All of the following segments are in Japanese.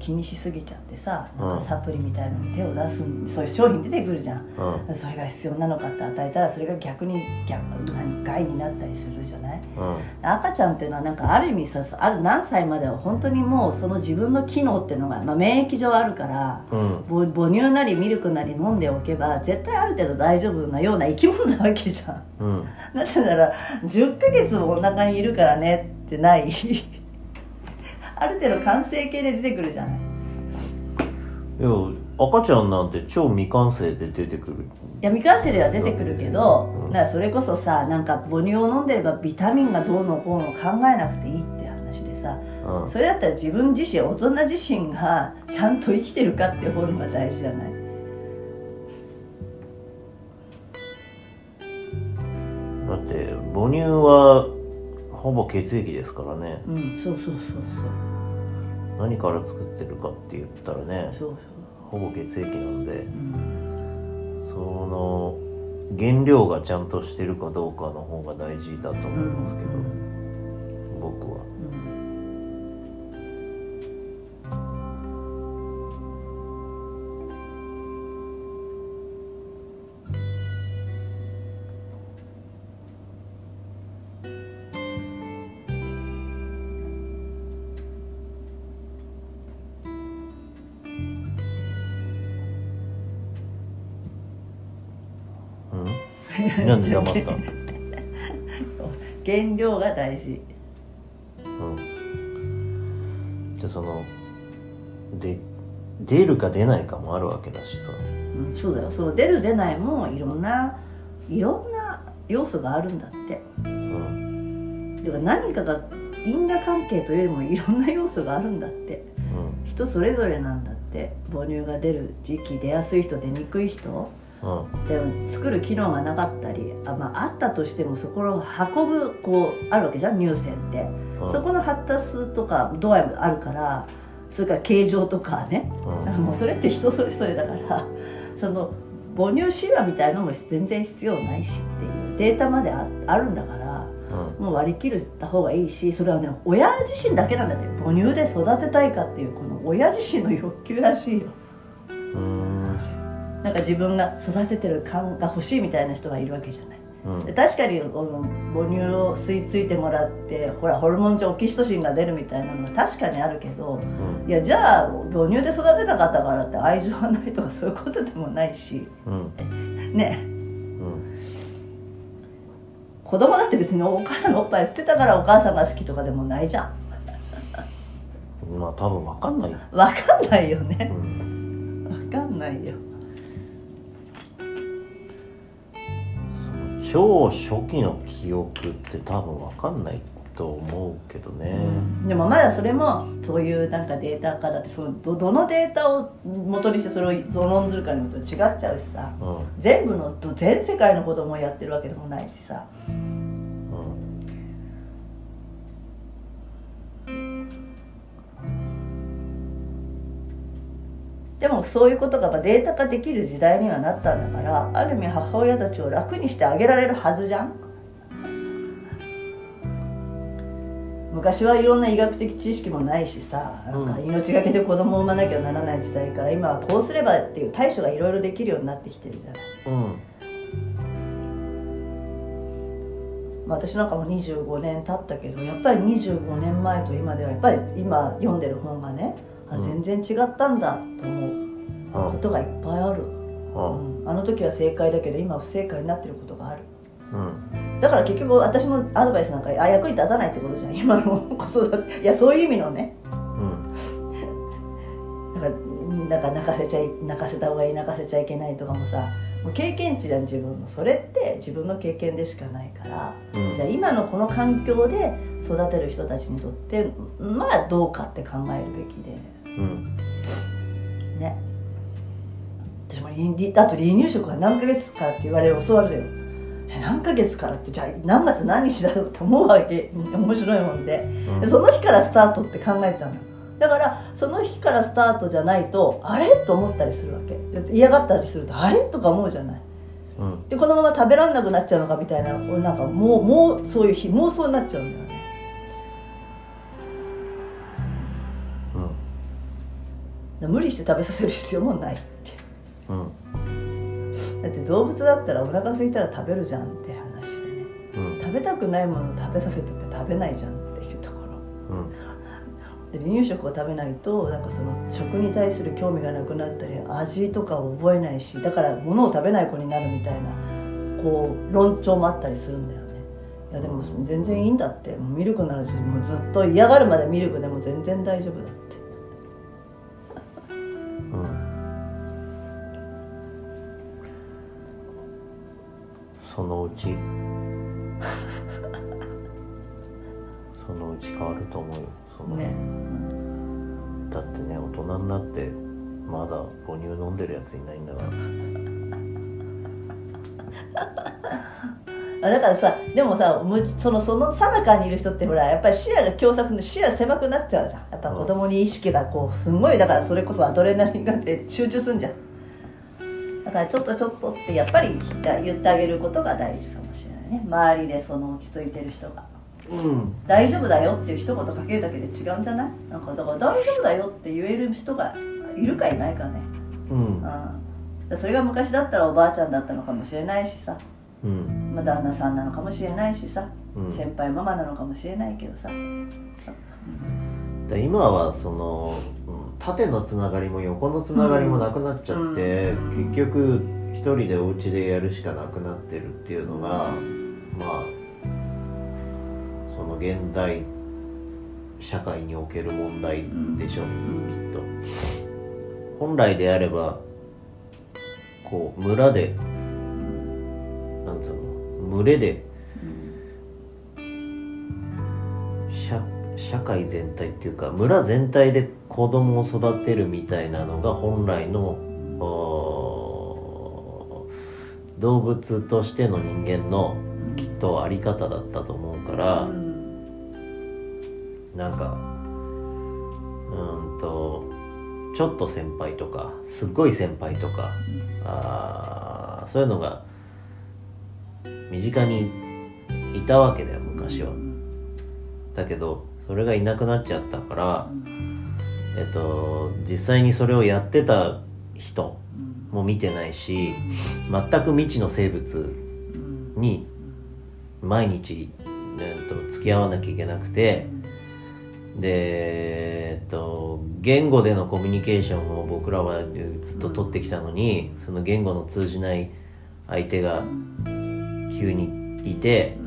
気にしすぎちゃってさなんかサプリみたいのに手を出すそういう商品出てくるじゃん。うん。それが必要なのかって与えたらそれが逆に逆何害になったりするじゃない？うん。赤ちゃんっていうのはなんかある意味さある何歳までは本当にもうその自分の機能っていうのが、まあ、免疫上あるからうん。母母乳なりミルクなり飲んでおけば絶対ある程度大丈夫なような生き物なわけじゃん。うん。なぜなら10ヶ月もお腹にいるからねってないある程度完成形で出てくるじゃない。いや赤ちゃんなんて超未完成で出てくる。いや未完成では出てくるけど、うん。だからそれこそさなんか母乳を飲んでればビタミンがどうのこうの考えなくていいって話でさうん。それだったら自分自身大人自身がちゃんと生きてるかって方が大事じゃない。だって母乳はほぼ血液ですからね。うんそうそうそう何から作ってるかって言ったらねそうそう。ほぼ血液なんでそう、うん、その原料がちゃんとしてるかどうかの方が大事だと思いますけど、僕はうんなんで黙った原料 が大事。うん。でそので出るか出ないかもあるわけだしさうん、そうだよ。その出る出ないもいろんないろんな要素があるんだって。うん。だから何かが因果関係というよりもいろんな要素があるんだって。うん。人それぞれなんだって。母乳が出る時期出やすい人出にくい人。うんでも作る機能がなかったりあ,、まあ、あったとしてもそこを運ぶこうあるわけじゃん乳腺って、うん。そこの発達とか度合いもあるからそれから形状とかね。うん。もうそれって人それぞれだからその母乳シワみたいのも全然必要ないしっていうデータまでああるんだからうん。もう割り切った方がいいしそれはね親自身だけなんだって。母乳で育てたいかっていうこの親自身の欲求らしいよ。うんなんか自分が育ててる感が欲しいみたいな人がいるわけじゃない。うん。で確かに母乳を吸い付いてもらってほらホルモン上オキシトシンが出るみたいなのが確かにあるけどうん。いやじゃあ母乳で育てなかったからって愛情がないとかそういうことでもないし。うん。ね。うん。子供だって別にお母さんのおっぱい捨てたからお母さんが好きとかでもないじゃん。まあ多分わかんない、わかんないようねん、わかんないよ超初期の記憶って多分わかんないと思うけどね、でもまだそれもそういうなんかデータ化だってそのどどのデータを元にしてそれをゾロンするかによって違っちゃうしさ。うん。全部の全世界の子供をやってるわけでもないしさ。うんでもそういうことがまあデータ化できる時代にはなったんだからある意味母親たちを楽にしてあげられるはずじゃん。昔はいろんな医学的知識もないしさなんかうん。命がけで子供を産まなきゃならない時代から今はこうすればっていう対処がいろいろできるようになってきてるじゃない、うん。まあ、私なんかも25年経ったけどやっぱり25年前と今ではやっぱり今読んでる本がねあうん全然違ったんだと思ううんことがいっぱいある。うん。うん。あの時は正解だけど今は不正解になってることがある。うん。だから結局私のアドバイスなんかあ役に立たないってことじゃん。今の子育て。いやそういう意味のね。うん。だからうんなんか泣かせちゃい泣かせた方がいい泣かせちゃいけないとかもさもう経験値じゃん自分の。それって自分の経験でしかないから、うん。じゃあ今のこの環境で育てる人たちにとってまあどうかって考えるべきでうん。ね。私もあと離乳食は何ヶ月かって言われる教わるだよ。え何ヶ月から？ってじゃあ何月何日だろうって思うわけ。面白いもんで。うん。でその日からスタートって考えちゃうの。だからその日からスタートじゃないとあれ？と思ったりするわけ。で嫌がったりするとあれ？とか思うじゃない。うん。でこのまま食べられなくなっちゃうのかみたいななんかもうもうそういう日妄想になっちゃうんだよ無理して食べさせる必要もないって。うん。だって動物だったらお腹空いたら食べるじゃんって話でね。うん。食べたくないものを食べさせてて食べないじゃんっていうところ。うん。で離乳食を食べないとなんかその食に対する興味がなくなったり味とかを覚えないしだから物を食べない子になるみたいなこう論調もあったりするんだよね。いやでも全然いいんだって。もうミルクならずもうずっと嫌がるまでミルクでも全然大丈夫だってそのうち。そのうち変わると思うよその、ね。だってね大人になってまだ母乳飲んでるやついないんだから。あだからさでもさむそのそのさなかにいる人ってほらやっぱり視野が狭窄で視野狭くなっちゃうじゃん。やっぱ子供に意識がこうすんごいだからそれこそアドレナリンがあって集中すんじゃんだからちょっとちょっとってやっぱり言ってあげることが大事かもしれないね。周りでその落ち着いてる人が。うん。大丈夫だよっていう一言かけるだけで違うんじゃない？なんかだから大丈夫だよって言える人がいるかいないかね。うん。うん。それが昔だったらおばあちゃんだったのかもしれないしさ。うん。まあ、旦那さんなのかもしれないしさ、うん。先輩ママなのかもしれないけどさ、で今はそのうん縦のつながりも横のつながりもなくなっちゃって、うん。結局一人でお家でやるしかなくなってるっていうのが、まあその現代社会における問題でしょう、きっと。本来であればこう村でなんつうの群れで社会全体っていうか村全体で子供を育てるみたいなのが本来の動物としての人間のきっとあり方だったと思うから、なんかうんとちょっと先輩とかすっごい先輩とか、あそういうのが身近にいたわけだよ昔は。だけどそれがいなくなっちゃったから、えっと、実際にそれをやってた人も見てないし全く未知の生物に毎日、えっと、付き合わなきゃいけなくてで、えっと、言語でのコミュニケーションを僕らはずっと取ってきたのにその言語の通じない相手が急にいて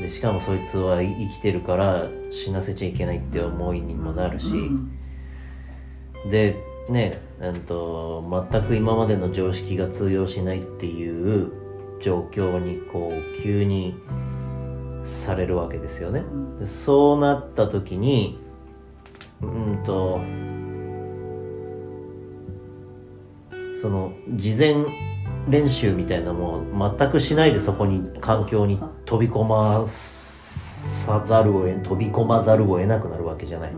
でしかもそいつは生きてるから死なせちゃいけないって思いにもなるし、でねうんと全く今までの常識が通用しないっていう状況にこう急にされるわけですよね。でそうなった時にうんとその事前練習みたいなもん全くしないでそこに環境に飛び込まさざるを得飛び込まざるを得なくなるわけじゃない。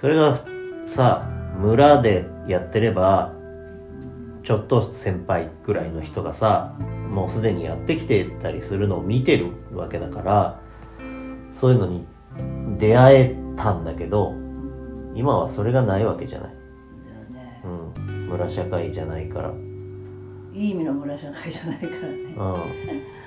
それがさ村でやってればちょっと先輩ぐらいの人がさもうすでにやってきてたりするのを見てるわけだからそういうのに出会えたんだけど今はそれがないわけじゃない、うん、村社会じゃないから、いい意味の村社会じゃないからね。うん、